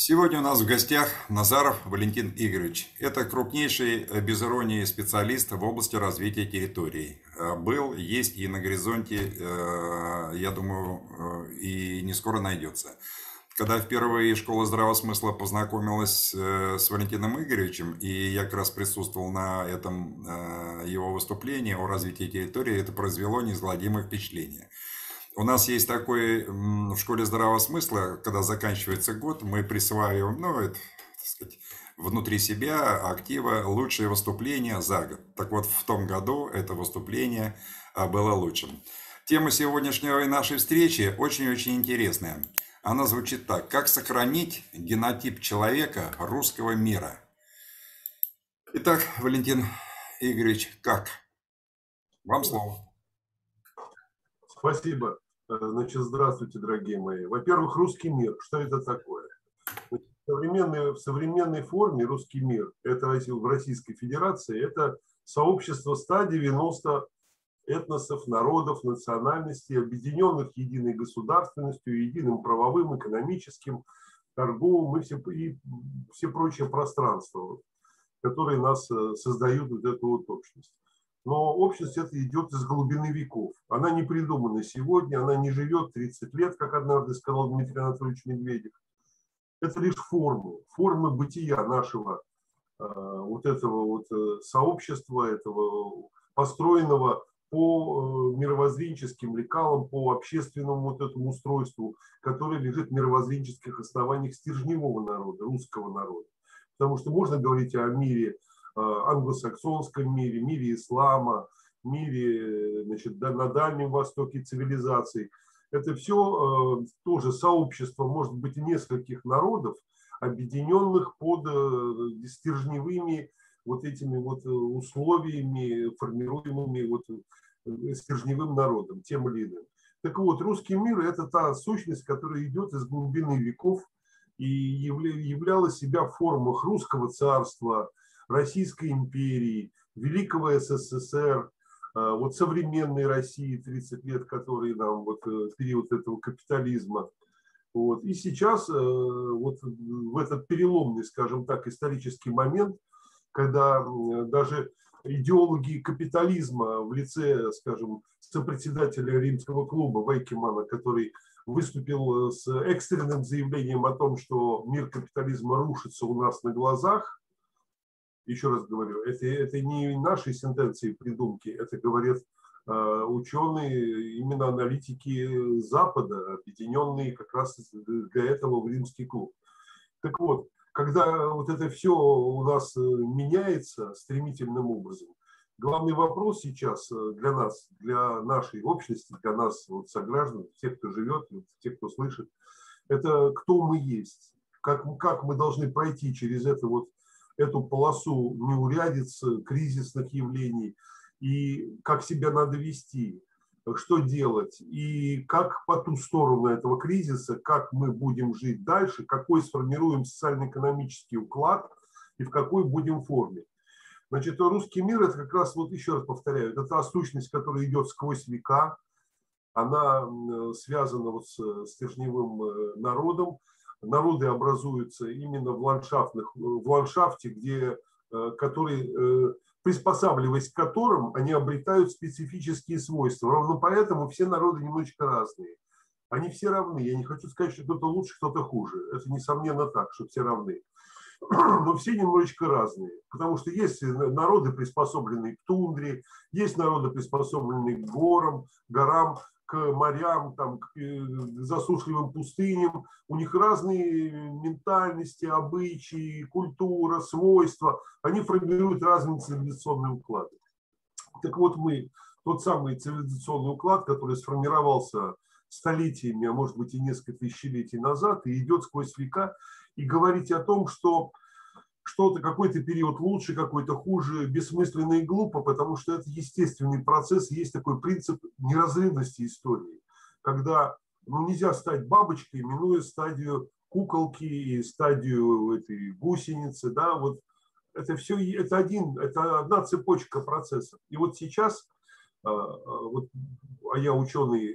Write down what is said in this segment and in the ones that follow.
Сегодня у нас в гостях Назаров Валентин Игоревич. Это крупнейший, э, без иронии, специалист в области развития территорий. Э, был, есть и на горизонте, э, я думаю, и не скоро найдется. Когда впервые школа здравого смысла познакомилась с Валентином Игоревичем, и я как раз присутствовал на этом его выступлении о развитии территории, это произвело неизгладимое впечатление. У нас есть такой в школе здравого смысла, когда заканчивается год, мы присваиваем, ну, это, так сказать, внутри себя актива лучшее выступление за год. Так вот, в том году это выступление а, было лучшим. Тема сегодняшней нашей встречи очень-очень интересная. Она звучит так. Как сохранить генотип человека русского мира? Итак, Валентин Игоревич, как? Вам слово. Спасибо. Э, значит, здравствуйте, дорогие мои. Во-первых, русский мир. Что это такое? В современной, в современной форме русский мир, это в Российской Федерации, это сообщество 190 этносов, народов, национальностей, объединенных единой государственностью, единым правовым, экономическим, торговым и все, и все прочие пространства, которые нас э, создают вот эту вот общность но общность это идет из глубины веков. Она не придумана сегодня, она не живет 30 лет, как однажды сказал Дмитрий Анатольевич Медведев. Это лишь формы, формы бытия нашего э, вот этого вот э, сообщества, этого построенного по э, мировоззренческим лекалам, по общественному вот этому устройству, которое лежит в мировоззренческих основаниях стержневого народа, русского народа. Потому что можно говорить о мире англосаксонском мире, мире ислама, мире значит, на Дальнем Востоке цивилизаций. Это все э, тоже сообщество, может быть, нескольких народов, объединенных под э, стержневыми вот этими вот условиями, формируемыми вот стержневым народом, тем или иным. Так вот, русский мир – это та сущность, которая идет из глубины веков и являла себя в формах русского царства, Российской империи, Великого СССР, а, вот современной России 30 лет, которые нам вот э, период этого капитализма. Вот. И сейчас э, вот в этот переломный, скажем так, исторический момент, когда даже идеологи капитализма в лице, скажем, сопредседателя римского клуба Вайкимана, который выступил с экстренным заявлением о том, что мир капитализма рушится у нас на глазах, еще раз говорю, это, это не наши сентенции придумки, это говорят э, ученые, именно аналитики Запада, объединенные как раз для этого в римский клуб. Так вот, когда вот это все у нас э, меняется стремительным образом, главный вопрос сейчас э, для нас, для нашей общности, для нас, вот, сограждан, тех, кто живет, тех, кто слышит, это кто мы есть, как, как мы должны пройти через это вот эту полосу неурядиц, кризисных явлений, и как себя надо вести, что делать, и как по ту сторону этого кризиса, как мы будем жить дальше, какой сформируем социально-экономический уклад и в какой будем форме. Значит, русский мир – это как раз, вот еще раз повторяю, это та сущность, которая идет сквозь века, она связана вот с стержневым э, народом, народы образуются именно в ландшафтных, в ландшафте, где, э, который, э, приспосабливаясь к которым, они обретают специфические свойства. Ровно поэтому все народы немножечко разные. Они все равны. Я не хочу сказать, что кто-то лучше, кто-то хуже. Это несомненно так, что все равны. Но все немножечко разные. Потому что есть народы, приспособленные к тундре, есть народы, приспособленные к горам, горам, к морям, там, к э, засушливым пустыням. У них разные ментальности, обычаи, культура, свойства. Они формируют разные цивилизационные уклады. Так вот мы, тот самый цивилизационный уклад, который сформировался столетиями, а может быть и несколько тысячелетий назад, и идет сквозь века, и говорить о том, что что-то, какой-то период лучше, какой-то хуже, бессмысленно и глупо, потому что это естественный процесс, есть такой принцип неразрывности истории, когда ну, нельзя стать бабочкой, минуя стадию куколки и стадию этой гусеницы, да, вот это все, это один, это одна цепочка процессов. И вот сейчас вот, а я ученый,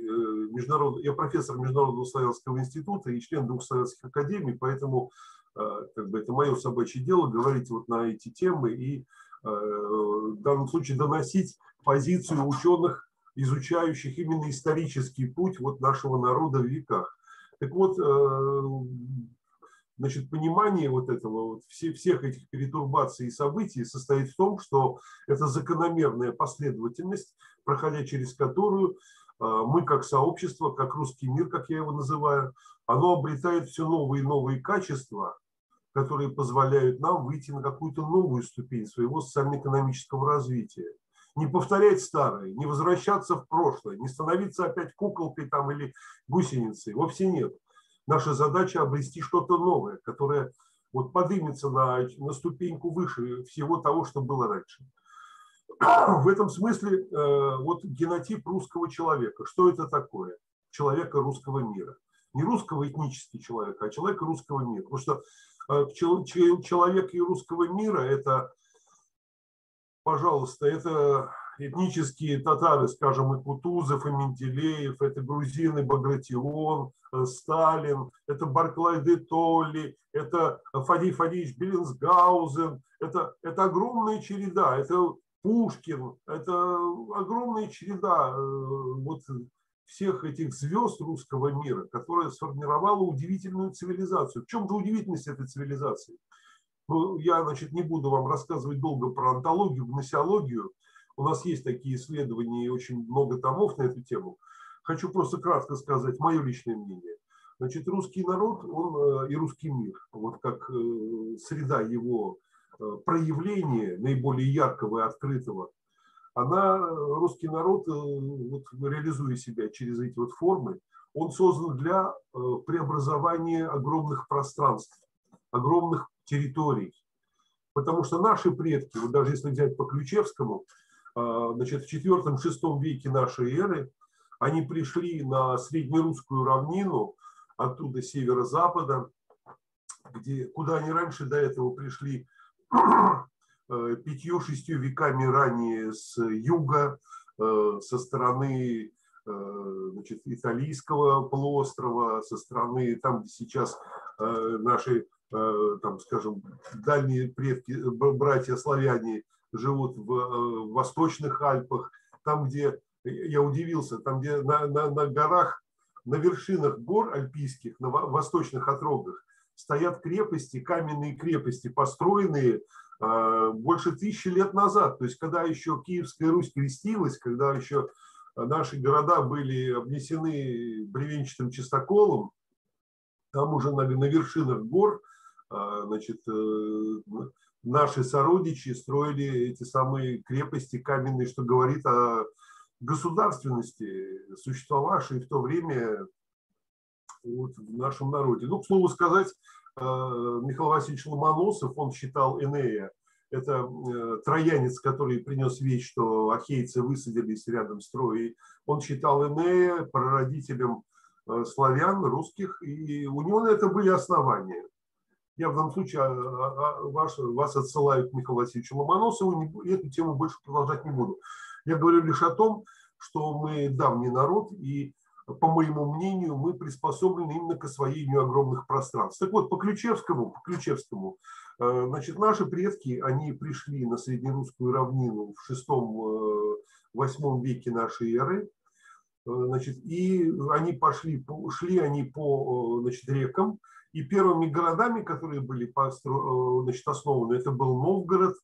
международ, я профессор Международного славянского института и член двух славянских академий, поэтому как бы это мое собачье дело говорить вот на эти темы и в данном случае доносить позицию ученых, изучающих именно исторический путь вот нашего народа в веках. Так вот, Значит, понимание вот этого, вот все, всех этих перетурбаций и событий состоит в том, что это закономерная последовательность, проходя через которую мы как сообщество, как русский мир, как я его называю, оно обретает все новые и новые качества, которые позволяют нам выйти на какую-то новую ступень своего социально-экономического развития. Не повторять старое, не возвращаться в прошлое, не становиться опять куколкой там или гусеницей. Вовсе нет. Наша задача обрести что-то новое, которое вот поднимется на, на ступеньку выше всего того, что было раньше. В этом смысле э, вот генотип русского человека. Что это такое? Человека русского мира. Не русского этнический человек, а человека русского мира. Потому что человек и русского мира – это, пожалуйста, это этнические татары, скажем, и Кутузов, и Менделеев, это грузины Багратион, э, Сталин, это Барклай де Толли, это Фадей Фадеевич Беллинсгаузен, это, это огромная череда, это Пушкин, это огромная череда э, вот всех этих звезд русского мира, которая сформировала удивительную цивилизацию. В чем же удивительность этой цивилизации? Ну, я, значит, не буду вам рассказывать долго про антологию, гносеологию, у нас есть такие исследования и очень много томов на эту тему. Хочу просто кратко сказать мое личное мнение. Значит, русский народ, он э, и русский мир, вот как э, среда его э, проявления наиболее яркого и открытого, она, русский народ, вот, реализуя себя через эти вот формы, он создан для преобразования огромных пространств, огромных территорий. Потому что наши предки, вот даже если взять по Ключевскому, значит, в IV-VI веке нашей эры они пришли на среднерусскую равнину, оттуда северо-запада, где, куда они раньше до этого пришли э, пятью-шестью веками ранее с юга, э, со стороны э, значит, Италийского полуострова, со стороны там, где сейчас наши, там, скажем, дальние предки, братья славяне живут в, э, Восточных Альпах, там, где, я удивился, там, где на, на, на горах, на вершинах гор альпийских, на восточных отрогах, стоят крепости, каменные крепости, построенные э, больше тысячи лет назад. То есть, когда еще Киевская Русь крестилась, когда еще наши города были обнесены бревенчатым чистоколом, там уже на, на вершинах гор э, значит, наши сородичи строили эти самые крепости каменные, что говорит о государственности, существовавшей в то время вот, в нашем народе. Ну, к слову сказать, э, Михаил Васильевич Ломоносов, он считал Энея, это э, троянец, который принес вещь, что ахейцы высадились рядом с Троей. Он считал Энея прародителем э, славян, русских, и у него на это были основания. Я в данном случае а, а, а, вас, вас отсылаю к Михаилу Васильевичу Ломоносову, эту тему больше продолжать не буду. Я говорю лишь о том, что мы давний народ, и, по моему мнению, мы приспособлены именно к освоению огромных пространств. Так вот, по Ключевскому, по Ключевскому. Э, значит, наши предки, они пришли на среднерусскую равнину в VI-VIII э, веке нашей эры, э, значит, и они пошли, шли они по значит, рекам, и первыми городами, которые были постро... Значит, основаны, это был Новгород,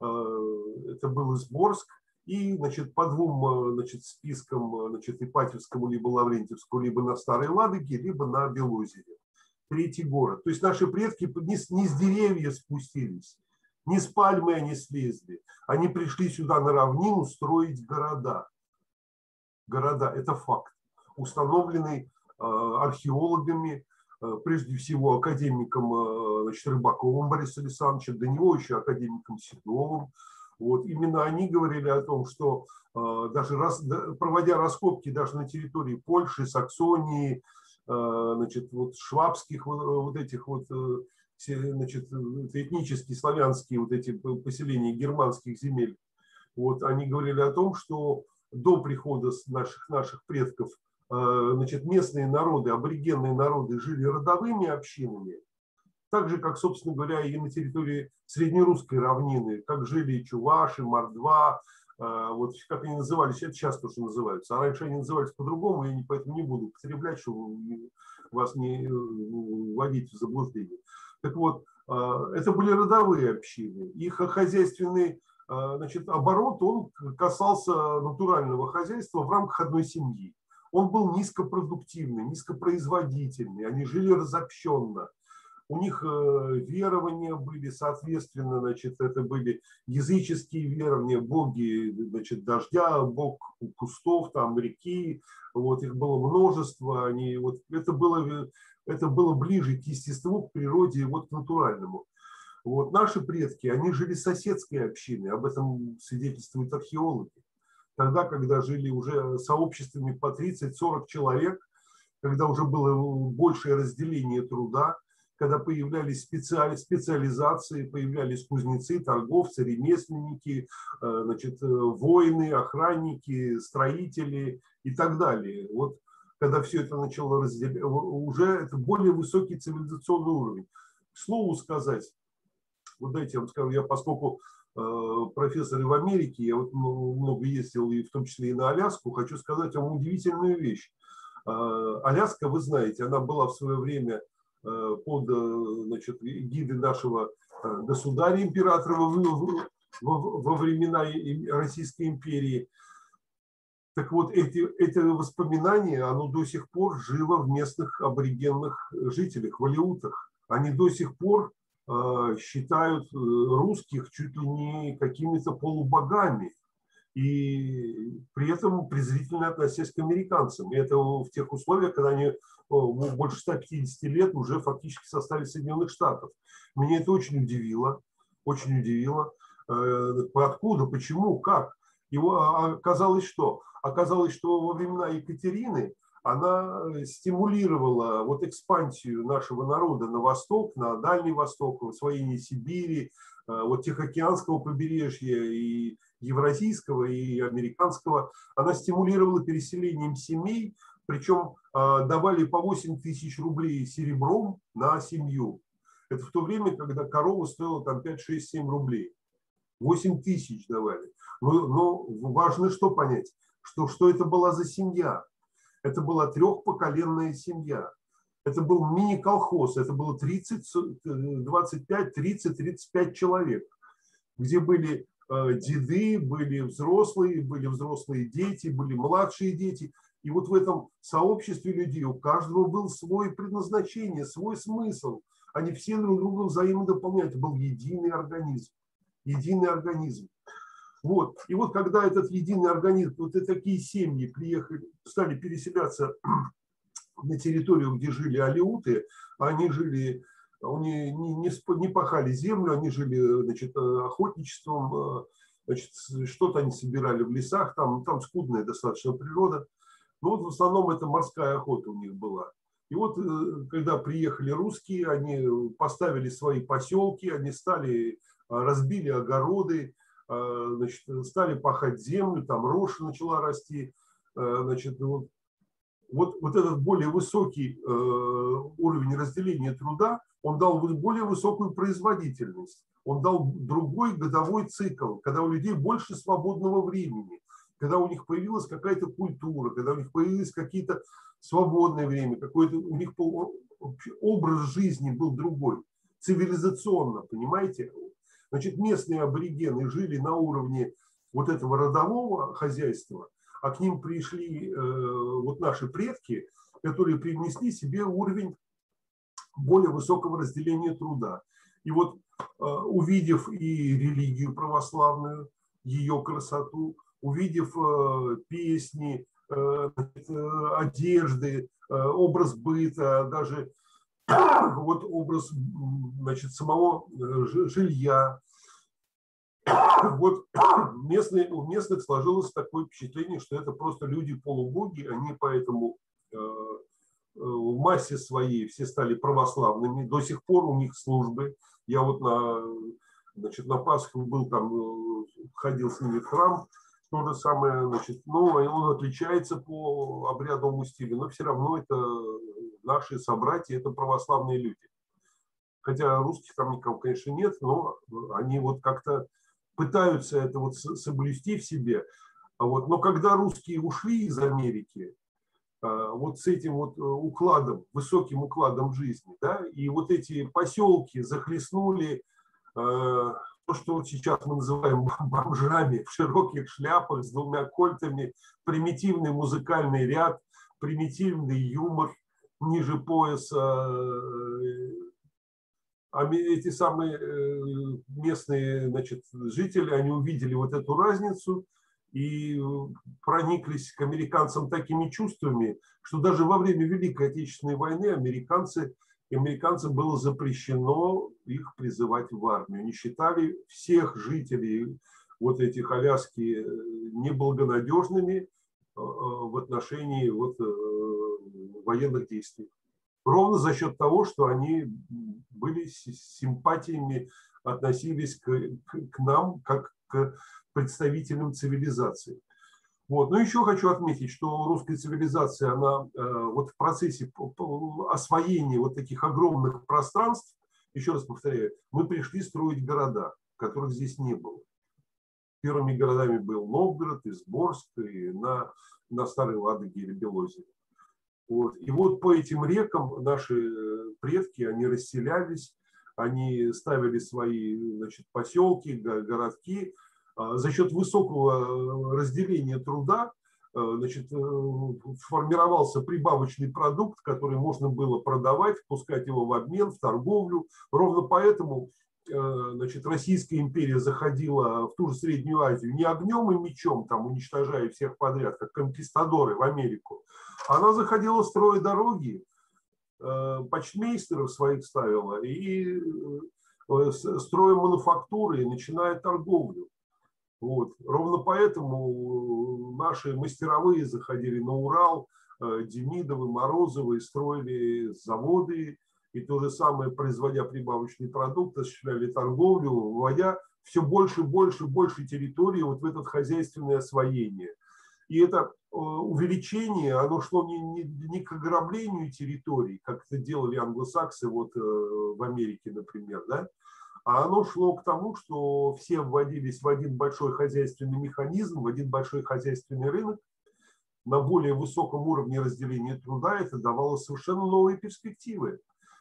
это был Изборск, и значит, по двум э, значит, спискам, значит, Ипатьевскому, либо Лаврентьевскому, либо на Старой Ладоге, либо на Белозере. Третий город. То есть наши предки не с, не с деревьев спустились, не с пальмы они слезли. Они пришли сюда на равнину строить города. Города – это факт, установленный археологами, Э, прежде всего академиком э, значит, Рыбаковым Борисом Александровичем, до него еще академиком Седовым. Вот, именно они говорили о том, что э, даже раз, проводя раскопки даже на территории Польши, Саксонии, значит, вот швабских вот этих вот значит, этнические славянские вот эти поселения германских земель, вот, они говорили о том, что до прихода наших, наших предков значит, местные народы, аборигенные народы жили родовыми общинами, так же, как, собственно говоря, и на территории Среднерусской равнины, как жили чуваши, мордва, вот как они назывались, это сейчас тоже называются, а раньше они назывались по-другому, я поэтому не буду употреблять, чтобы вас не вводить в заблуждение. Так вот, а, это были родовые общины. Их хозяйственный а, значит, оборот, он касался натурального хозяйства в рамках одной семьи. Он был низкопродуктивный, низкопроизводительный, они жили разобщенно у них э, верования были, соответственно, значит, это были языческие верования, боги значит, дождя, бог кустов, там, реки, вот их было множество, они, вот, это, было, это было ближе к естеству, к природе, вот к натуральному. Вот наши предки, они жили соседской общиной, об этом свидетельствуют археологи. Тогда, когда жили уже сообществами по 30-40 человек, когда уже было большее разделение труда, когда появлялись специали, специализации, появлялись кузнецы, торговцы, ремесленники, э, значит, э, воины, охранники, строители и так далее. Вот когда все это начало разделять, уже это более высокий цивилизационный уровень. К слову сказать, вот дайте я вам скажу, я поскольку э, профессор и в Америке, я вот много ездил, и в том числе и на Аляску, хочу сказать вам удивительную вещь. Аляска, вы знаете, она была в свое время под э, значит, гиды нашего э, государя императора во, во времена Российской империи. Так вот, эти, эти воспоминания, оно до сих пор живо в местных аборигенных жителях, валиутах. Они до сих пор э, считают русских чуть ли не какими-то полубогами и при этом презрительно относясь к американцам. И это в тех условиях, когда они больше 150 лет уже фактически в составе Соединенных Штатов. Меня это очень удивило, очень удивило. Э, откуда, почему, как? Его а, оказалось что? Оказалось, что во времена Екатерины она стимулировала вот экспансию нашего народа на восток, на Дальний Восток, в освоение Сибири, э, вот Тихоокеанского побережья и евразийского и американского. Она стимулировала переселением семей, причем а, давали по 8 тысяч рублей серебром на семью. Это в то время, когда корова стоила там 5, 6, 7 рублей. 8 тысяч давали. Но, но важно что понять, что, что это была за семья. Это была трехпоколенная семья. Это был мини-колхоз, это было 30, 25, 30, 35 человек, где были Э, деды, были взрослые, были взрослые дети, были младшие дети. И вот в этом сообществе людей у каждого был свой предназначение, свой смысл. Они все друг друга взаимодополняют. Был единый организм. Единый организм. Вот. И вот когда этот единый организм, вот и такие семьи приехали, стали переселяться на территорию, где жили алиуты, они жили они не, не, не пахали землю, они жили значит, охотничеством, э, значит, что-то они собирали в лесах, там, там скудная достаточно природа. Но вот в основном это морская охота у них была. И вот э, когда приехали русские, они поставили свои поселки, они стали, разбили огороды, значит, стали пахать землю, там рожь начала расти. Значит, вот, вот, вот этот более высокий уровень разделения труда – он дал более высокую производительность, он дал другой годовой цикл, когда у людей больше свободного времени, когда у них появилась какая-то культура, когда у них появились какие-то свободное время, какой-то у них образ жизни был другой, цивилизационно, понимаете? Значит, местные аборигены жили на уровне вот этого родового хозяйства, а к ним пришли э, вот наши предки, которые привнесли себе уровень более высокого разделения труда. И вот э, увидев и религию православную, ее красоту, увидев э, песни, э, одежды, образ быта, даже вот образ значит, самого жилья. Вот местные, у местных сложилось такое впечатление, что это просто люди-полубоги, они поэтому в массе своей все стали православными, до сих пор у них службы. Я вот на, значит, на Пасху был там, ходил с ними в храм, то же самое, значит, ну, он отличается по обрядовому стилю, но все равно это наши собратья, это православные люди. Хотя русских там никого, конечно, нет, но они вот как-то пытаются это вот соблюсти в себе. А вот, но когда русские ушли из Америки, а, вот с этим вот э, укладом, высоким укладом жизни, да, и вот эти поселки захлестнули э, то, что вот сейчас мы называем бомжами в широких шляпах с двумя кольтами, примитивный музыкальный ряд, примитивный юмор ниже пояса. Э, а эти самые местные значит, жители, они увидели вот эту разницу – и прониклись к американцам такими чувствами, что даже во время Великой Отечественной войны американцы, американцам было запрещено их призывать в армию. Они считали всех жителей вот этих Аляски э, неблагонадежными э, э, в отношении вот военных действий. Ровно за счет того, что они были с симпатиями, относились к, к нам как к представителям цивилизации. Вот. Но еще хочу отметить, что русская цивилизация, она э, вот в процессе освоения вот таких огромных пространств, еще раз повторяю, мы пришли строить города, которых здесь не было. Первыми городами был Новгород, Изборск, и на, на Старой Ладоге или Белозе. Вот. И вот по этим рекам наши э, предки, они расселялись, они ставили свои значит, поселки, городки, за счет высокого э, разделения труда э, значит, э, формировался прибавочный продукт, который можно было продавать, пускать его в обмен, в торговлю. Ровно поэтому значит, Российская империя заходила в ту же Среднюю Азию не огнем и мечом, там, уничтожая всех подряд, как конкистадоры в Америку. Она заходила строя дороги, почтмейстеров своих ставила и строя мануфактуры, и начиная торговлю. Вот. Ровно поэтому наши мастеровые заходили на Урал, э, Демидовы, Морозовы, строили заводы, и то же самое, производя прибавочный продукт, осуществляли торговлю, вводя все больше, больше, больше территории вот в это хозяйственное освоение. И это э, увеличение, оно шло не, не, не к ограблению территорий, как это делали англосаксы вот э, в Америке, например, да, а оно шло к тому, что все вводились в один большой хозяйственный механизм, в один большой хозяйственный рынок, на более высоком уровне разделения труда это давало совершенно новые перспективы.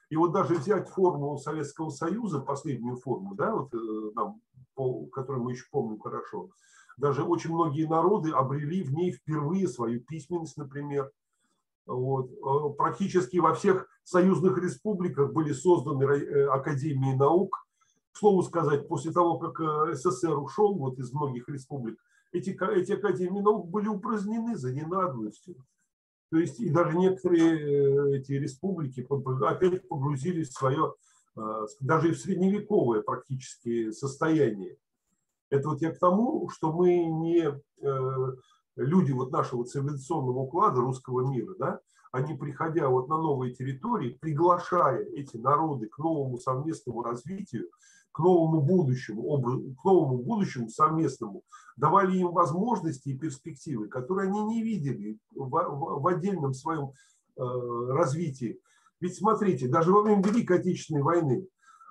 И вот даже взять формулу Советского Союза, последнюю форму, да, вот, э, нам, которую мы еще помним хорошо, даже очень многие народы обрели в ней впервые свою письменность, например. Вот. Э, практически во всех союзных республиках были созданы э, академии наук, к слову сказать, после того, как э, СССР ушел вот из многих республик, эти, эти академии наук были упразднены за ненадобностью. То есть и даже некоторые э, эти республики опять погрузились в свое, э, даже в средневековое практически состояние. Это вот я к тому, что мы не люди вот нашего цивилизационного уклада русского мира, да, они, приходя вот на новые территории, приглашая эти народы к новому совместному развитию, к новому будущему, к новому будущему совместному, давали им возможности и перспективы, которые они не видели в, в, в отдельном своем э, развитии. Ведь смотрите, даже во время Великой Отечественной войны,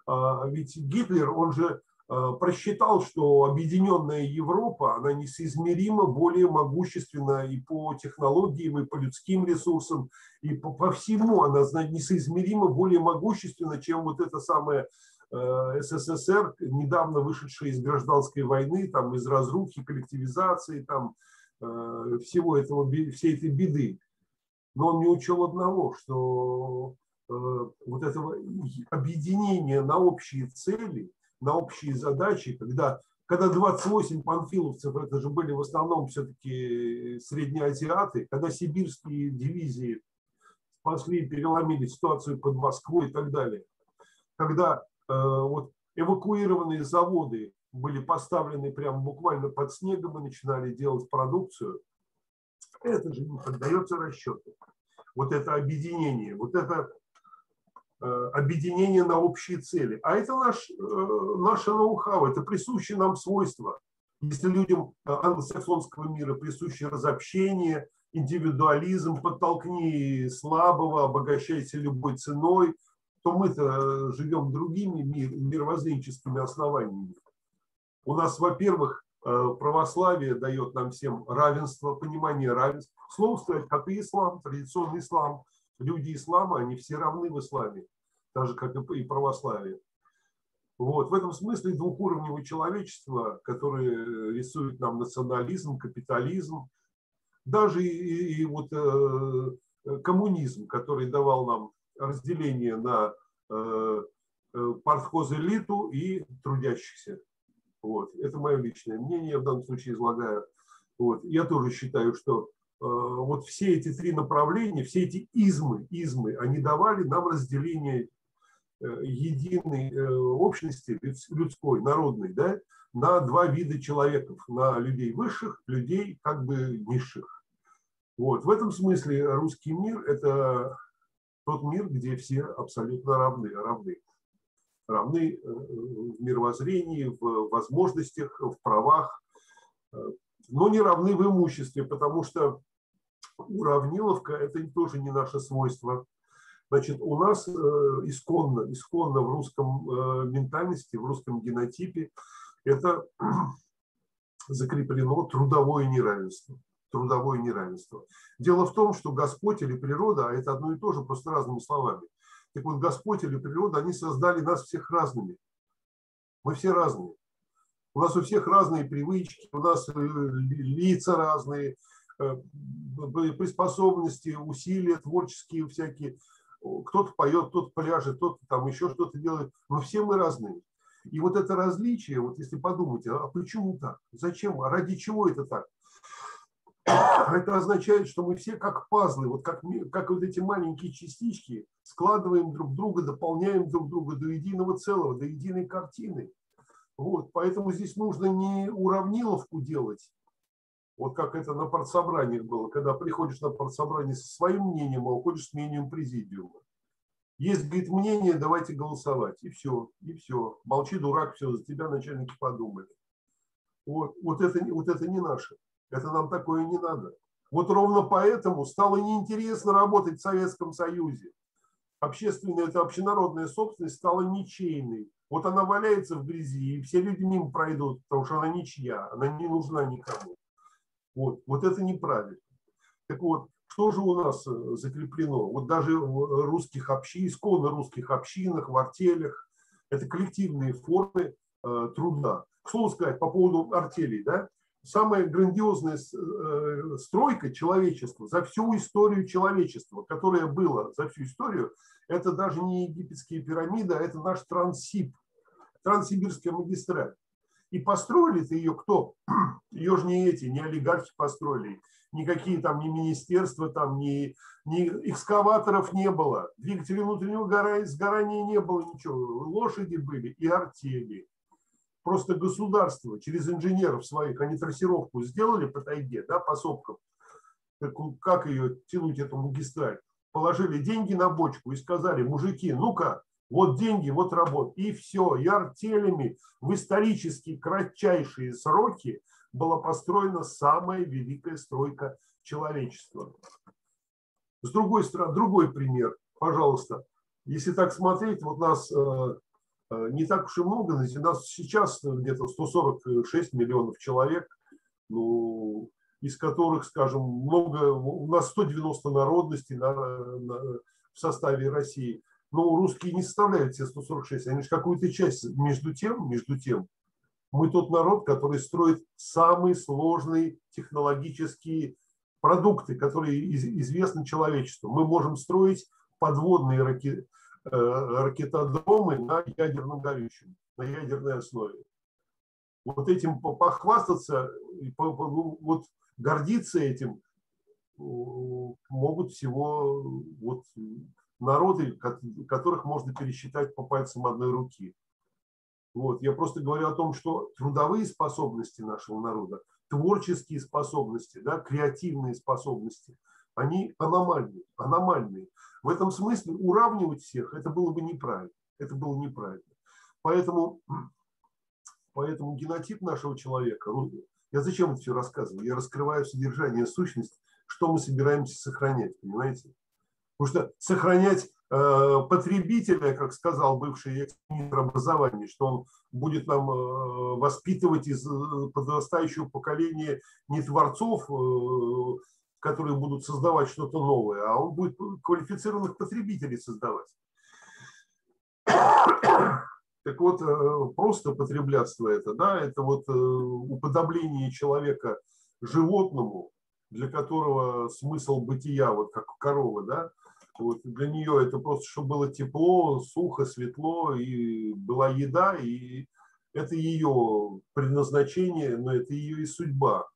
э, ведь Гитлер, он же э, просчитал, что объединенная Европа, она несоизмеримо более могущественна и по технологиям, и по людским ресурсам, и по, по всему она несоизмеримо более могущественна, чем вот это самое Э, СССР, недавно вышедший из гражданской войны, там, из разрухи, коллективизации, там, э, всего этого, всей этой беды. Но он не учел одного, что э, вот этого объединения на общие цели, на общие задачи, когда, когда 28 панфиловцев, это же были в основном все-таки среднеазиаты, когда сибирские дивизии спасли, переломили ситуацию под Москвой и так далее, когда Э, вот эвакуированные заводы были поставлены прямо буквально под снегом и начинали делать продукцию, это же не поддается расчету. Вот это объединение, вот это э, объединение на общие цели. А это наш, э, наше ноу-хау, это присущее нам свойство. Если людям э, англосаксонского мира присуще разобщение, индивидуализм, подтолкни слабого, обогащайся любой ценой, то мы-то живем другими мир, мировоззренческими основаниями. У нас, во-первых, э, православие дает нам всем равенство, понимание равенства. Слово сказать, как и ислам, традиционный ислам. Люди ислама, они все равны в исламе, так же, как и православие. Вот. В этом смысле двухуровневое человечество, которое рисует нам национализм, капитализм, даже и, и вот э, коммунизм, который давал нам разделение на э, э партхоз-элиту и трудящихся. Вот. Это мое личное мнение, в данном случае излагаю. Вот. Я тоже считаю, что э, вот все эти три направления, все эти измы, измы, они давали нам разделение единой общности людской, народной, да, на два вида человеков, на людей высших, людей как бы низших. Вот. В этом смысле русский мир – это тот мир, где все абсолютно равны, равны. Равны э, в мировоззрении, в возможностях, в правах, но не равны в имуществе, потому что уравниловка – это тоже не наше свойство. Значит, у нас э, исконно, исконно в русском э, ментальности, в русском генотипе это закреплено трудовое неравенство. Трудовое неравенство. Дело в том, что Господь или природа, а это одно и то же, просто разными словами. Так вот, Господь или природа, они создали нас всех разными. Мы все разные. У нас у всех разные привычки, у нас э, лица разные, приспособности, усилия творческие всякие кто-то поет, кто-то пляжет, кто-то там еще что-то делает, но все мы разные. И вот это различие, вот если подумать, а почему так? Зачем? А ради чего это так? Это означает, что мы все как пазлы, вот как, как вот эти маленькие частички складываем друг друга, дополняем друг друга до единого целого, до единой картины. Вот, поэтому здесь нужно не уравниловку делать, вот как это на партсобраниях было, когда приходишь на партсобрание со своим мнением, а уходишь с мнением президиума. Есть, говорит, мнение, давайте голосовать. И все, и все. Молчи, дурак, все, за тебя начальники подумали. Вот, вот, это, вот это не наше. Это нам такое не надо. Вот ровно поэтому стало неинтересно работать в Советском Союзе. Общественная, это общенародная собственность стала ничейной. Вот она валяется в грязи, и все люди мимо пройдут, потому что она ничья, она не нужна никому. Вот, вот это неправильно. Так вот, что же у нас э, закреплено? Вот даже в русских общин, исконно русских общинах, в артелях, это коллективные формы э, труда. К слову сказать, по поводу артелей, да, самая грандиозная э, стройка человечества за всю историю человечества, которая была за всю историю, это даже не египетские пирамиды, а это наш Транссиб, Транссибирская магистраль. И построили-то ее кто? Ее же не эти, не олигархи построили. Никакие там ни министерства, там, ни, ни экскаваторов не было. Двигателей внутреннего сгорания не было ничего. Лошади были и артели. Просто государство через инженеров своих, они трассировку сделали по тайге, да, по сопкам. Как ее тянуть, эту магистраль? Положили деньги на бочку и сказали, мужики, ну-ка, вот деньги, вот работа. И все. И артелями в исторически кратчайшие сроки была построена самая великая стройка человечества. С другой стороны, другой пример, пожалуйста. Если так смотреть, вот нас э, не так уж и много, сейчас где-то 146 миллионов человек, ну, из которых, скажем, много, у нас 190 народностей на, на, в составе России но русские не составляют все 146, они же какую-то часть. Между тем, между тем, мы тот народ, который строит самые сложные технологические продукты, которые известны человечеству. Мы можем строить подводные ракет, э, ракетодромы на ядерном горючем, на ядерной основе. Вот этим похвастаться, ну, вот гордиться этим могут всего вот народы, которых можно пересчитать по пальцам одной руки. Вот. Я просто говорю о том, что трудовые способности нашего народа, творческие способности, да, креативные способности, они аномальные, аномальные. В этом смысле уравнивать всех это было бы неправильно. Это было неправильно. Поэтому Поэтому генотип нашего человека, ну, я зачем это все рассказываю? Я раскрываю содержание, сущность, что мы собираемся сохранять, понимаете? Потому что сохранять э, потребителя, как сказал бывший министр образования, что он будет нам э, воспитывать из э, подрастающего поколения не творцов, э, которые будут создавать что-то новое, а он будет квалифицированных потребителей создавать. Так вот, э, просто потреблятство это, да, это вот э, уподобление человека животному, для которого смысл бытия, вот как корова, да, вот для нее это просто, чтобы было тепло, сухо, светло, и была еда, и это ее предназначение, но это ее и судьба.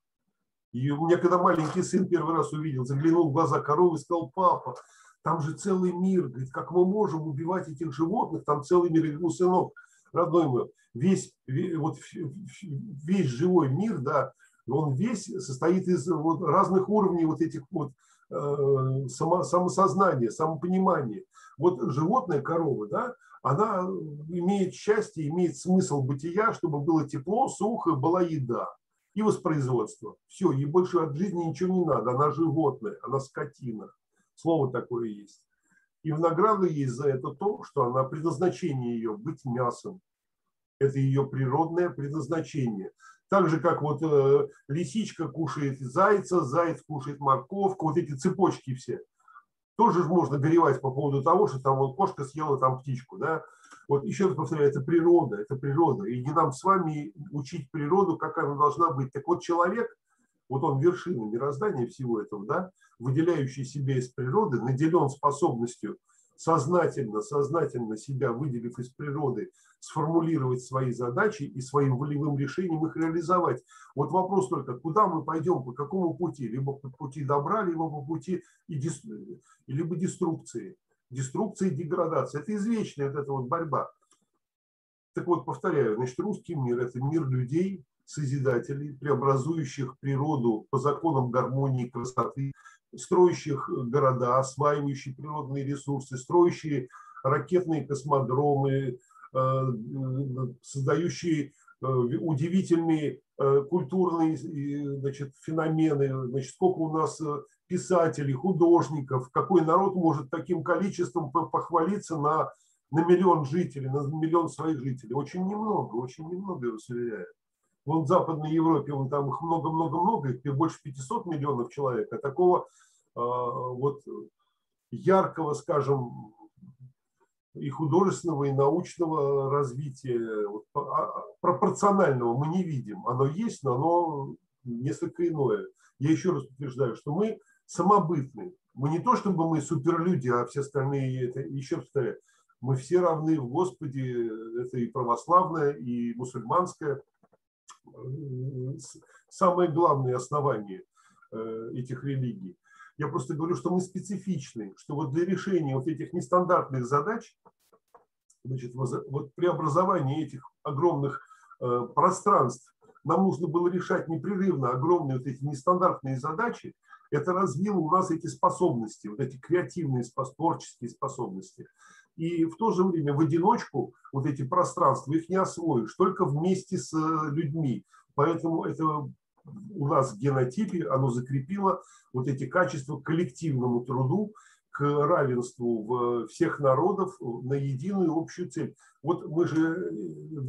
И у меня, когда маленький сын первый раз увидел, заглянул в глаза коровы и сказал, папа, там же целый мир, говорит, как мы можем убивать этих животных, там целый мир, ну, сынок, родной мой, весь, вот, весь живой мир, да, он весь состоит из вот разных уровней вот этих вот э, само, самосознания, самопонимания. Вот животное, корова, да, она имеет счастье, имеет смысл бытия, чтобы было тепло, сухо, была еда и воспроизводство. Все, ей больше от жизни ничего не надо. Она животное, она скотина. Слово такое есть. И в награду есть за это то, что она предназначение ее быть мясом. Это ее природное предназначение. Так же, как вот э, лисичка кушает зайца, заяц кушает морковку, вот эти цепочки все. Тоже можно горевать по поводу того, что там вот кошка съела там птичку, да. Вот еще раз повторяю, это природа, это природа. И не нам с вами учить природу, как она должна быть. Так вот человек, вот он вершина мироздания всего этого, да, выделяющий себя из природы, наделен способностью сознательно, сознательно себя выделив из природы, сформулировать свои задачи и своим волевым решением их реализовать. Вот вопрос только, куда мы пойдем, по какому пути, либо по пути добра, либо по пути и либо деструкции. Деструкция и деградация. Это извечная вот эта вот борьба. Так вот, повторяю, значит, русский мир – это мир людей, созидателей, преобразующих природу по законам гармонии, красоты, строящих города, осваивающие природные ресурсы, строящие ракетные космодромы, э, создающие э, удивительные э, культурные значит, феномены, значит, сколько у нас писателей, художников, какой народ может таким количеством похвалиться на, на миллион жителей, на миллион своих жителей. Очень немного, очень немного, я вас. Вон в Западной Европе вон там их много-много-много, их больше 500 миллионов человек, а такого а, вот яркого, скажем, и художественного, и научного развития, вот, а, а, пропорционального мы не видим. Оно есть, но оно несколько иное. Я еще раз утверждаю, что мы самобытны. Мы не то, чтобы мы суперлюди, а все остальные, это, еще повторяю, мы все равны в Господе, это и православное, и мусульманское. Самое главное основание э, этих религий. Я просто говорю, что мы специфичны, что вот для решения вот этих нестандартных задач, значит, вот преобразование этих огромных э, пространств, нам нужно было решать непрерывно огромные вот эти нестандартные задачи, это развило у нас эти способности, вот эти креативные, творческие способности. И в то же время в одиночку вот эти пространства, их не освоишь, только вместе с э, людьми. Поэтому это у нас в генотипе, оно закрепило вот эти качества к коллективному труду, к равенству всех народов на единую общую цель. Вот мы же э,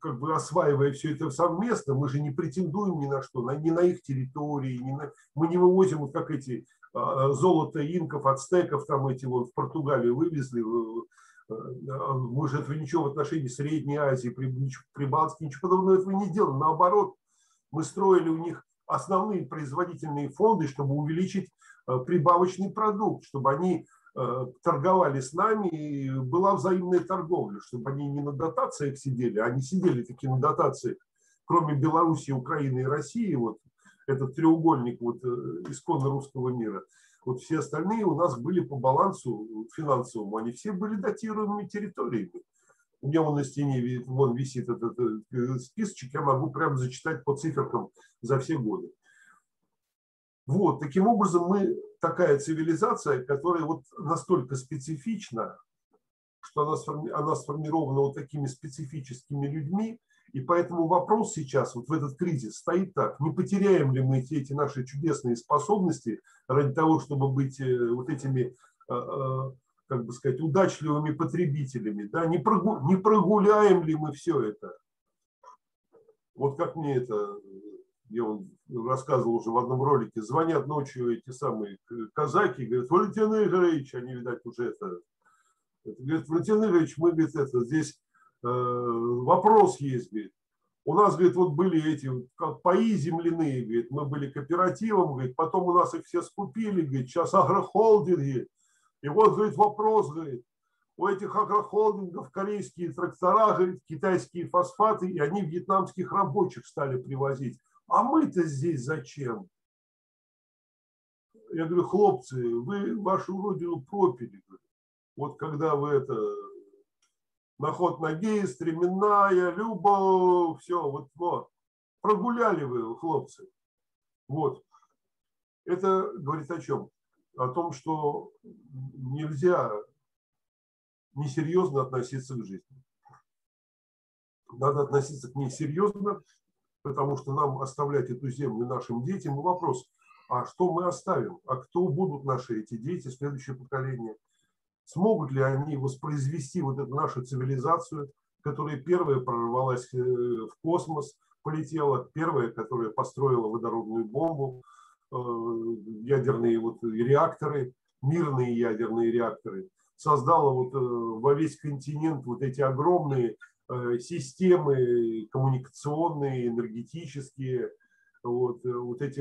как бы осваивая все это совместно, мы же не претендуем ни на что, ни на их территории, ни на... мы не вывозим, вот как эти а, золото инков, ацтеков, там эти вот в Португалию вывезли, э, э, мы же этого ничего в отношении Средней Азии, Прибалтики, ничего подобного этого не делаем. Наоборот, мы строили у них основные производительные фонды, чтобы увеличить э, прибавочный продукт, чтобы они торговали с нами, и была взаимная торговля, чтобы они не на дотациях сидели, они сидели такие на дотациях, кроме Беларуси, Украины и России, вот этот треугольник вот э, исконно русского мира. Вот все остальные у нас были по балансу финансовому, они все были датируемыми территориями. У меня на стене вон висит этот э, списочек, я могу прямо зачитать по циферкам за все годы. Вот, таким образом, мы такая цивилизация, которая вот настолько специфична, что она, она сформирована вот такими специфическими людьми, и поэтому вопрос сейчас, вот в этот кризис, стоит так, не потеряем ли мы эти, эти наши чудесные способности ради того, чтобы быть э, вот этими, э, э, как бы сказать, удачливыми потребителями, да? не, прогу, не прогуляем ли мы все это. Вот как мне это, я рассказывал уже в одном ролике, звонят ночью эти самые казаки, говорят, Валентин Игоревич, они, видать, уже это, говорят, Валентин Игоревич, мы, говорит, это, здесь Э, вопрос есть, говорит. У нас, говорит, вот были эти паи земляные, говорит, мы были кооперативом, говорит, потом у нас их все скупили, говорит, сейчас агрохолдинги. И вот, говорит, вопрос, говорит, у этих агрохолдингов корейские трактора, говорит, китайские фосфаты, и они вьетнамских рабочих стали привозить. А мы-то здесь зачем? Я говорю, хлопцы, вы вашу родину пропили. Вот когда вы это на ход ноги, стременная, любовь, все, вот, вот. Прогуляли вы, хлопцы. Вот. Это говорит о чем? О том, что нельзя несерьезно относиться к жизни. Надо относиться к ней серьезно, потому что нам оставлять эту землю нашим детям. Вопрос, а что мы оставим? А кто будут наши эти дети, следующее поколение? Смогут ли они воспроизвести вот эту нашу цивилизацию, которая первая прорвалась э, в космос, полетела, первая, которая построила водородную бомбу, э, ядерные вот реакторы, мирные ядерные реакторы, создала вот э, во весь континент вот эти огромные системы коммуникационные, энергетические, вот, вот эти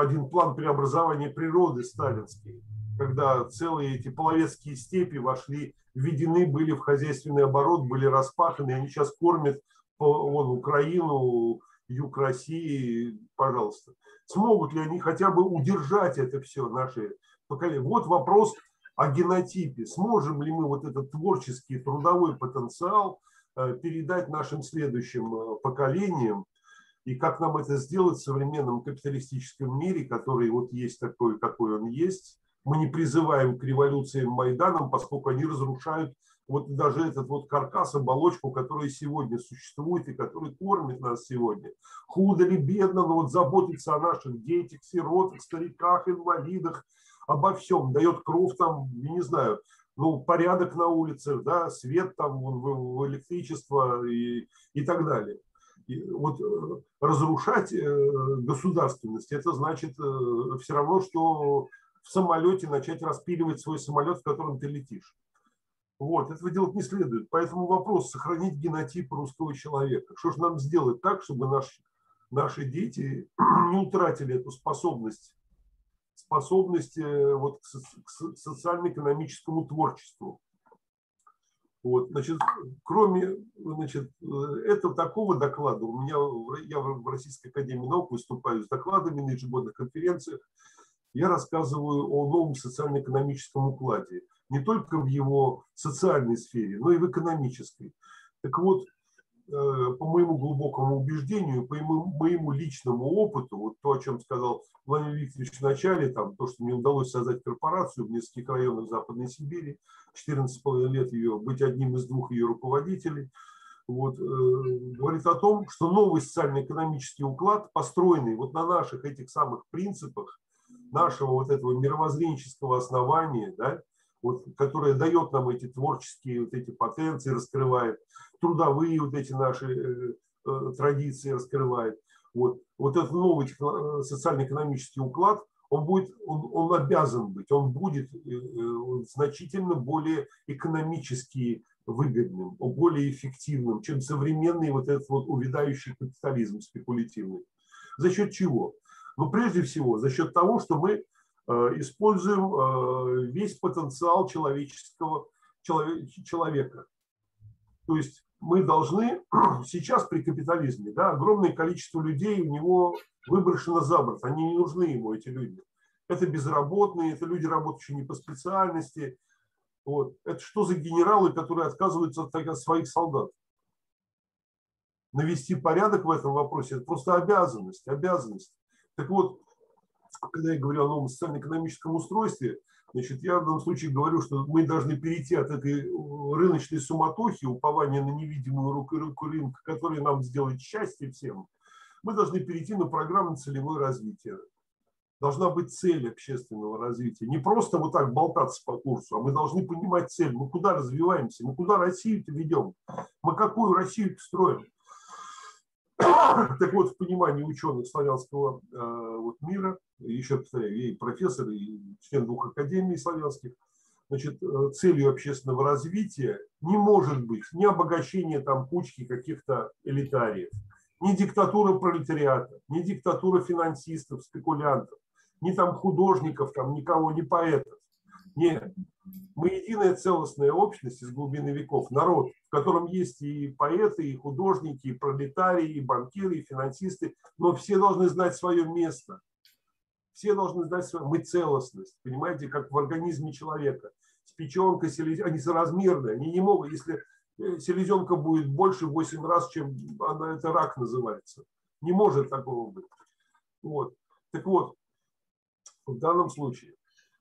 один план преобразования природы сталинский когда целые эти половецкие степи вошли, введены были в хозяйственный оборот, были распаханы, они сейчас кормят вон, Украину, юг России, пожалуйста. Смогут ли они хотя бы удержать это все, наши поколения? Вот вопрос о генотипе. Сможем ли мы вот этот творческий, трудовой потенциал э, передать нашим следующим э, поколениям, и как нам это сделать в современном капиталистическом мире, который вот есть такой, какой он есть, мы не призываем к революциям Майданам, поскольку они разрушают вот даже этот вот каркас, оболочку, которая сегодня существует и который кормит нас сегодня. Худо ли, бедно, но вот заботится о наших детях, сиротах, стариках, инвалидах, обо всем, дает кровь там, я не знаю, ну, порядок на улицах, да, свет там, в электричество и, и так далее. И вот э, разрушать э, государственность, это значит э, все равно, что в самолете начать распиливать свой самолет, в котором ты летишь. Вот, этого делать не следует. Поэтому вопрос сохранить генотип русского человека. Что же нам сделать так, чтобы наш, наши дети не утратили эту способность, способность э, вот, к социально-экономическому творчеству. Вот, значит, кроме значит, э, этого такого доклада, у меня, я в Российской Академии Наук выступаю с докладами на ежегодных конференциях, я рассказываю о новом социально-экономическом укладе, не только в его социальной сфере, но и в экономической. Так вот, по моему глубокому убеждению, по моему, личному опыту, вот то, о чем сказал Владимир Викторович в начале, там, то, что мне удалось создать корпорацию в нескольких районах Западной Сибири, 14,5 лет ее, быть одним из двух ее руководителей, вот, э, говорит о том, что новый социально-экономический уклад, построенный вот на наших этих самых принципах, нашего вот этого мировоззренческого основания, да, вот, которое дает нам эти творческие вот эти потенции, раскрывает, трудовые вот эти наши э, э, традиции раскрывает. Вот, вот этот новый э, социально-экономический уклад, он, будет, он, он обязан быть, он будет значительно более экономически выгодным, более эффективным, чем современный вот этот вот увядающий капитализм спекулятивный. За счет чего? Но прежде всего за счет того, что мы используем весь потенциал человеческого человека. То есть мы должны сейчас при капитализме, да, огромное количество людей у него выброшено за борт, они не нужны ему, эти люди. Это безработные, это люди, работающие не по специальности. Вот. Это что за генералы, которые отказываются от своих солдат? Навести порядок в этом вопросе – это просто обязанность, обязанность. Так вот, когда я говорю о новом социально-экономическом устройстве, Значит, я в данном случае говорю, что мы должны перейти от этой рыночной суматохи, упования на невидимую руку, руку рынка, которая нам сделает счастье всем, мы должны перейти на программу целевое развитие. Должна быть цель общественного развития. Не просто вот так болтаться по курсу, а мы должны понимать цель. Мы куда развиваемся, мы куда Россию-то ведем, мы какую Россию строим. Так вот, в понимании ученых славянского э, вот, мира, еще, повторяю, и профессор, и член двух академий славянских, значит, э, целью общественного развития не может быть ни обогащение там кучки каких-то элитариев, ни диктатура пролетариата, ни диктатура финансистов, спекулянтов, ни там художников, там никого, ни поэтов. Нет, мы единая целостная общность из глубины веков, народ, в котором есть и поэты, и художники, и пролетарии, и банкиры, и финансисты, но все должны знать свое место. Все должны знать свое... Мы целостность, понимаете, как в организме человека. С печенкой, селезенка, они соразмерные, они не могут, если э, селезенка будет больше в 8 раз, чем она, это рак называется. Не может такого быть. Вот. Так вот, в данном случае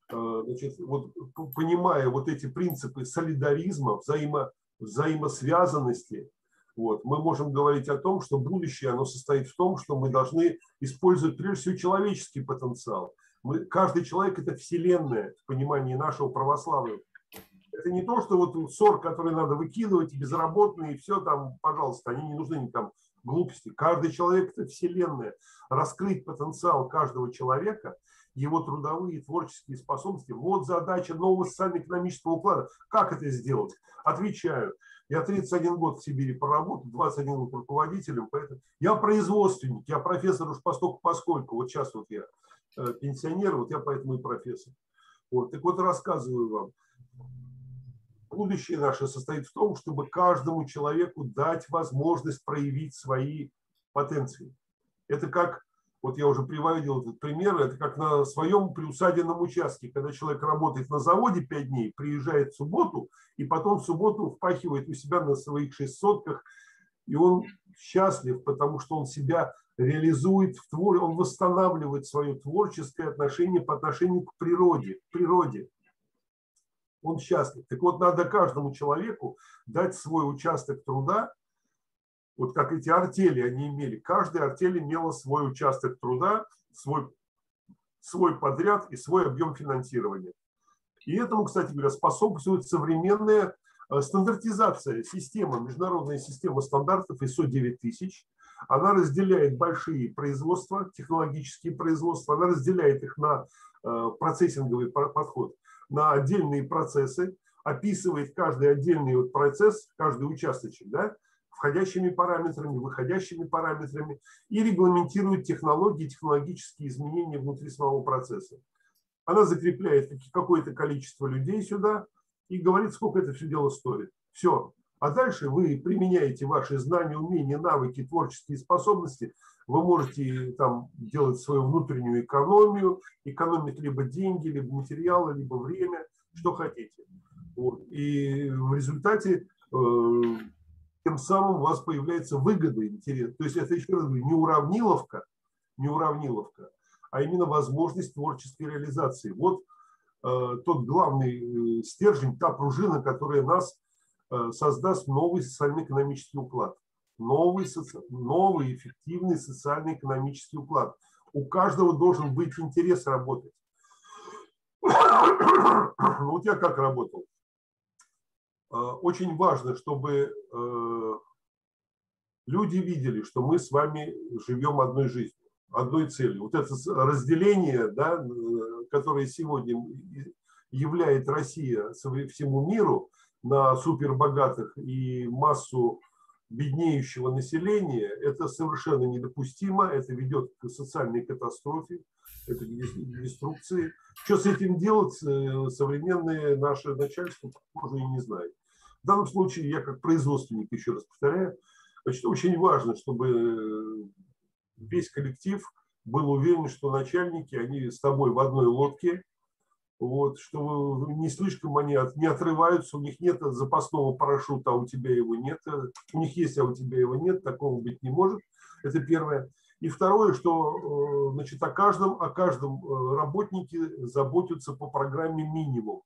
значит, вот, понимая вот эти принципы солидаризма, взаимо, взаимосвязанности, вот, мы можем говорить о том, что будущее оно состоит в том, что мы должны использовать прежде всего человеческий потенциал. Мы, каждый человек – это вселенная в понимании нашего православия. Это не то, что вот ссор, который надо выкидывать, безработные, и все там, пожалуйста, они не нужны никому глупости. Каждый человек – это вселенная. Раскрыть потенциал каждого человека – его трудовые и творческие способности. Вот задача нового социально-экономического уклада. Как это сделать? Отвечаю. Я 31 год в Сибири поработал, 21 год руководителем, поэтому я производственник, я профессор уж постольку поскольку. Вот сейчас вот я э, пенсионер, вот я поэтому и профессор. Вот. Так вот рассказываю вам. Будущее наше состоит в том, чтобы каждому человеку дать возможность проявить свои потенции. Это как вот я уже приводил этот пример, это как на своем приусадебном участке, когда человек работает на заводе 5 дней, приезжает в субботу, и потом в субботу впахивает у себя на своих шесть сотках, и он счастлив, потому что он себя реализует в творе, он восстанавливает свое творческое отношение по отношению к природе, к природе. Он счастлив. Так вот, надо каждому человеку дать свой участок труда, вот как эти артели они имели. Каждая артель имела свой участок труда, свой, свой подряд и свой объем финансирования. И этому, кстати говоря, способствует современная э, стандартизация система, международная система стандартов ISO 9000. Она разделяет большие производства, технологические производства, она разделяет их на э, процессинговый подход, на отдельные процессы, описывает каждый отдельный вот процесс, каждый участочек, да, входящими параметрами, выходящими параметрами и регламентирует технологии, технологические изменения внутри самого процесса. Она закрепляет какое-то количество людей сюда и говорит, сколько это все дело стоит. Все. А дальше вы применяете ваши знания, умения, навыки, творческие способности. Вы можете там делать свою внутреннюю экономию, экономить либо деньги, либо материалы, либо время, что хотите. Вот. И в результате э, тем самым у вас появляется выгода, интерес. То есть это еще раз говорю, не уравниловка, не уравниловка, а именно возможность творческой реализации. Вот э, тот главный э, стержень, та пружина, которая нас э, создаст новый социально-экономический уклад. Новый, соци... новый эффективный социально-экономический уклад. У каждого должен быть интерес работать. Вот я как работал. Э, очень важно, чтобы э, люди видели, что мы с вами живем одной жизнью, одной целью. Вот это разделение, да, которое сегодня являет Россия всему миру на супербогатых и массу беднеющего населения, это совершенно недопустимо, это ведет к социальной катастрофе, это деструкции. Что с этим делать, современное наше начальство, похоже, и не знает. В данном случае я как производственник, еще раз повторяю, значит, очень важно, чтобы весь коллектив был уверен, что начальники, они с тобой в одной лодке, вот, что не слишком они от, не отрываются, у них нет запасного парашюта, а у тебя его нет, у них есть, а у тебя его нет, такого быть не может. Это первое. И второе, что значит, о каждом, о каждом работнике заботятся по программе минимум.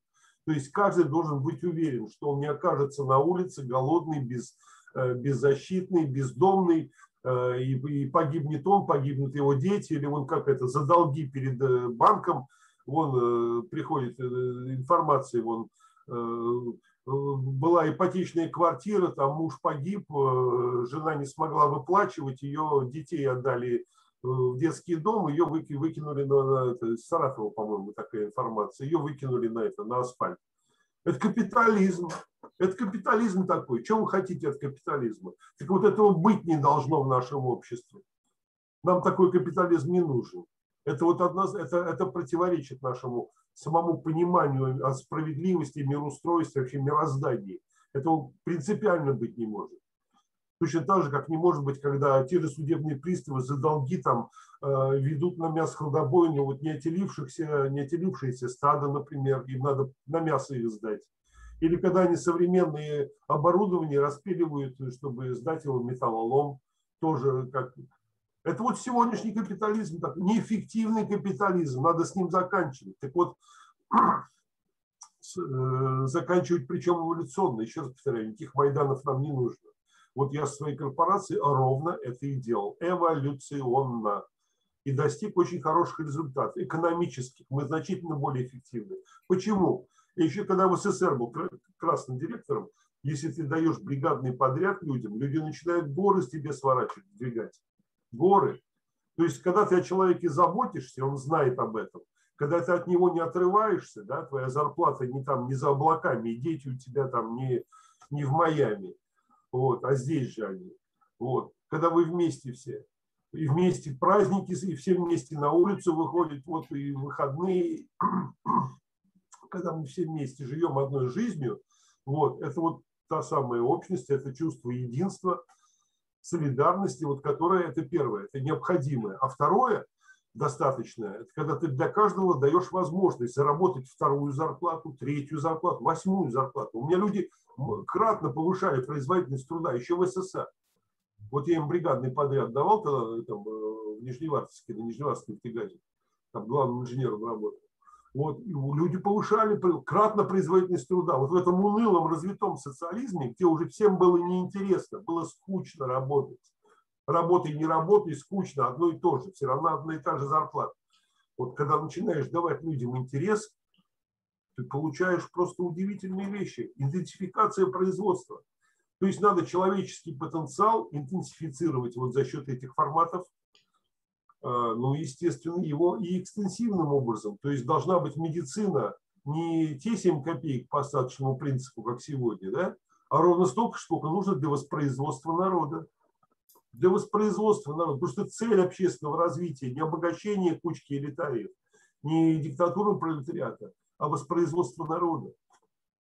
То есть каждый должен быть уверен, что он не окажется на улице голодный, без, беззащитный, бездомный, и, и погибнет он, погибнут его дети, или он как это, за долги перед банком, вон приходит информация, вон была ипотечная квартира, там муж погиб, э, жена не смогла выплачивать, ее детей отдали э, в детский дом, ее выкинули на, на это, Саратова, по-моему, такая информация, ее выкинули на это, на асфальт. Это капитализм. Это капитализм такой. Чем вы хотите от капитализма? Так вот этого быть не должно в нашем обществе. Нам такой капитализм не нужен. Это вот одна, это, это противоречит нашему самому пониманию о справедливости, мироустройстве, вообще мироздании. Этого принципиально быть не может. Точно так же, как не может быть, когда те же судебные приставы за долги там э, ведут на мясо-хладобойню вот не, отелившихся, не отелившиеся стада, например, им надо на мясо их сдать. Или когда они современные оборудования распиливают, чтобы сдать его металлолом, тоже как это вот сегодняшний капитализм, так, неэффективный капитализм, надо с ним заканчивать. Так вот, э, заканчивать причем эволюционно. Еще раз повторяю, никаких Майданов нам не нужно. Вот я в своей корпорации ровно это и делал. Эволюционно. И достиг очень хороших результатов. Экономических. Мы значительно более эффективны. Почему? Еще когда в СССР был красным директором, если ты даешь бригадный подряд людям, люди начинают горы с тебе сворачивать, двигать горы. То есть, когда ты о человеке заботишься, он знает об этом. Когда ты от него не отрываешься, да, твоя зарплата не там, не за облаками, и дети у тебя там не, не в Майами, вот, а здесь же они. Вот. Когда вы вместе все, и вместе праздники, и все вместе на улицу выходят, вот и выходные, когда мы все вместе живем одной жизнью, вот, это вот та самая общность, это чувство единства – солидарности, вот которая это первое, это необходимое. А второе, достаточное, это когда ты для каждого даешь возможность заработать вторую зарплату, третью зарплату, восьмую зарплату. У меня люди кратно повышали производительность труда еще в СССР. Вот я им бригадный подряд давал тогда там, э, в Нижневартовске, на Нижневартовском нефтегазе, там главным инженером работал. Вот, люди повышали кратно производительность труда. Вот в этом унылом развитом социализме, где уже всем было неинтересно, было скучно работать. Работай, не работай, скучно, одно и то же. Все равно одна и та же зарплата. Вот когда начинаешь давать людям интерес, ты получаешь просто удивительные вещи. Идентификация производства. То есть надо человеческий потенциал интенсифицировать вот за счет этих форматов ну, естественно, его и экстенсивным образом. То есть должна быть медицина не те 7 копеек по остаточному принципу, как сегодня, да, а ровно столько, сколько нужно для воспроизводства народа. Для воспроизводства народа. Потому что цель общественного развития не обогащение кучки элитариев, не диктатура пролетариата, а воспроизводство народа.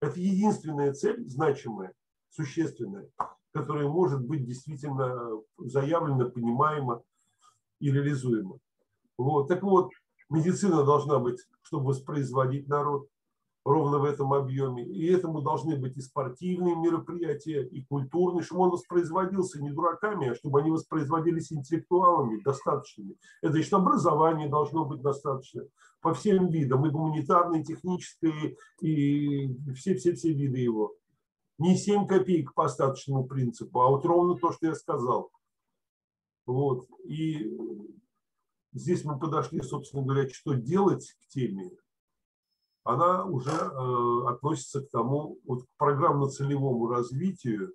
Это единственная цель, значимая, существенная, которая может быть действительно заявлена, понимаема и реализуемо. Вот. Так вот, медицина должна быть, чтобы воспроизводить народ ровно в этом объеме. И этому должны быть и спортивные мероприятия, и культурные, чтобы он воспроизводился не дураками, а чтобы они воспроизводились интеллектуалами достаточными. Это значит, образование должно быть достаточно по всем видам, и гуманитарное, и техническое, и все-все-все виды его. Не 7 копеек по остаточному принципу, а вот ровно то, что я сказал – вот. И здесь мы подошли, собственно говоря, что делать к теме. Она уже э, относится к тому, вот к программно-целевому развитию.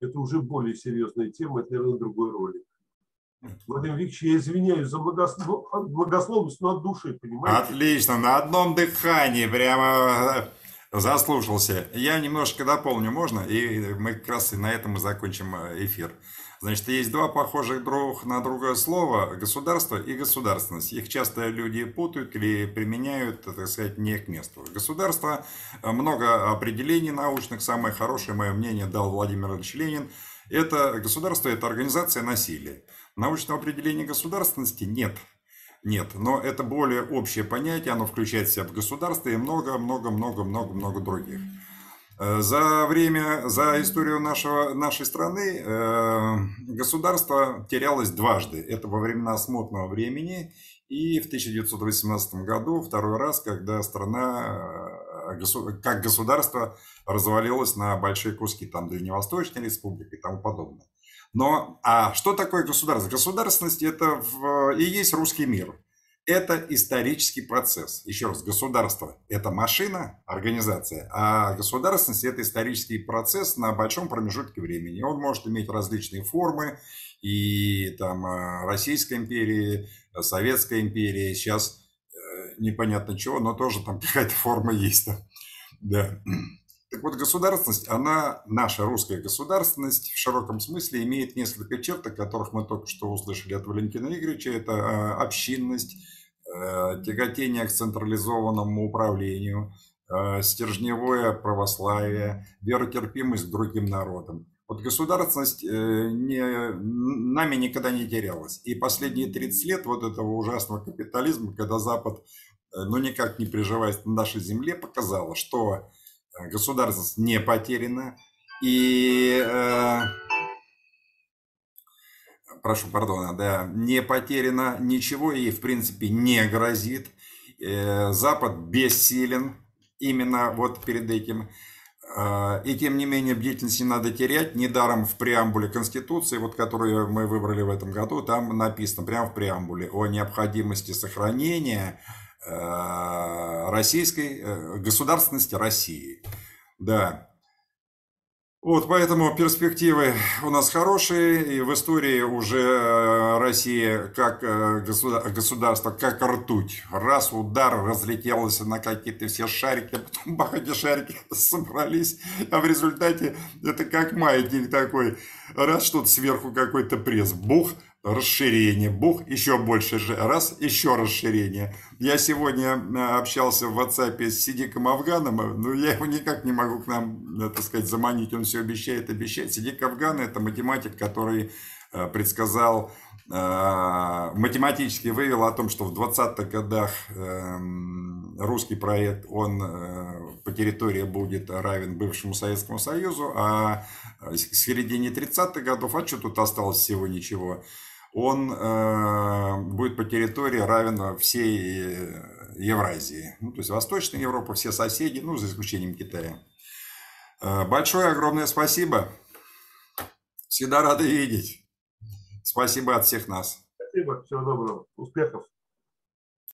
Это уже более серьезная тема, это, наверное, другой ролик. Владимир Викторович, я извиняюсь за благословность, но от души, понимаете? Отлично, на одном дыхании прямо э, заслушался. Я немножко дополню, можно? И мы как раз и на этом мы закончим э, эфир. Значит, есть два похожих друг на другое слова – государство и государственность. Их часто люди путают или применяют, так сказать, не к месту. Государство, э, много определений научных, самое хорошее, мое мнение, дал Владимир Ильич Ленин. Это государство – это организация насилия. Научного определения государственности нет. Нет, но это более общее понятие, оно включает в себя государство и много-много-много-много-много других. Э, за время, за историю нашего, нашей страны э, государство терялось дважды. Это во времена смутного времени и в 1918 году второй раз, когда страна как государство развалилось на большие куски, там Дальневосточная республика и тому подобное. Но а что такое государство? Государственность это в, и есть русский мир. Это исторический процесс. Еще раз, государство – это машина, организация, а государственность – это исторический процесс на большом промежутке времени. Он может иметь различные формы, и там э, Российская империя, Советская империя, сейчас э, непонятно чего, но тоже там какая-то форма есть. Да. Так вот, государственность, она, наша русская государственность в широком смысле имеет несколько черт, о которых мы только что услышали от Валентина Игоревича. Это а, общинность, э, тяготение к централизованному управлению, э, стержневое православие, веротерпимость к другим народам. Вот государственность э, не, нами никогда не терялась. И последние 30 лет вот этого ужасного капитализма, когда Запад ну никак не приживаясь на нашей земле, показала, что Э, государственность не потеряна. И, э, прошу пардона, да, не потеряно, ничего ей в принципе не грозит. Э, Запад бессилен именно вот перед этим. Э, и тем не менее бдительность не надо терять. Недаром в преамбуле Конституции, вот которую мы выбрали в этом году, там написано прямо в преамбуле о необходимости сохранения российской э, государственности России. Да. Вот поэтому перспективы у нас хорошие, и в истории уже э, Россия как государство, как ртуть. Раз удар разлетелось на какие-то все шарики, а потом бах, эти шарики собрались, а в результате это как маятник такой. Раз что-то сверху какой-то пресс, бух – расширение, бух, еще больше, раз, еще расширение. Я сегодня э, общался в WhatsApp с Сидиком Афганом, э, но я его никак не могу к нам, э, так сказать, заманить, он все обещает, обещает. Сидик Афган – это математик, который предсказал, математически вывел о том, что в 20-х годах эм, русский проект, он по территории будет равен бывшему Советскому Союзу, а в середине 30-х годов, а что тут осталось всего ничего, он э, будет по территории равен всей э, Евразии. Ну, то есть Восточная Европа, все соседи, ну, за исключением Китая. Э, большое, огромное спасибо. Всегда рады видеть. Спасибо от всех нас. Спасибо, всего доброго, успехов.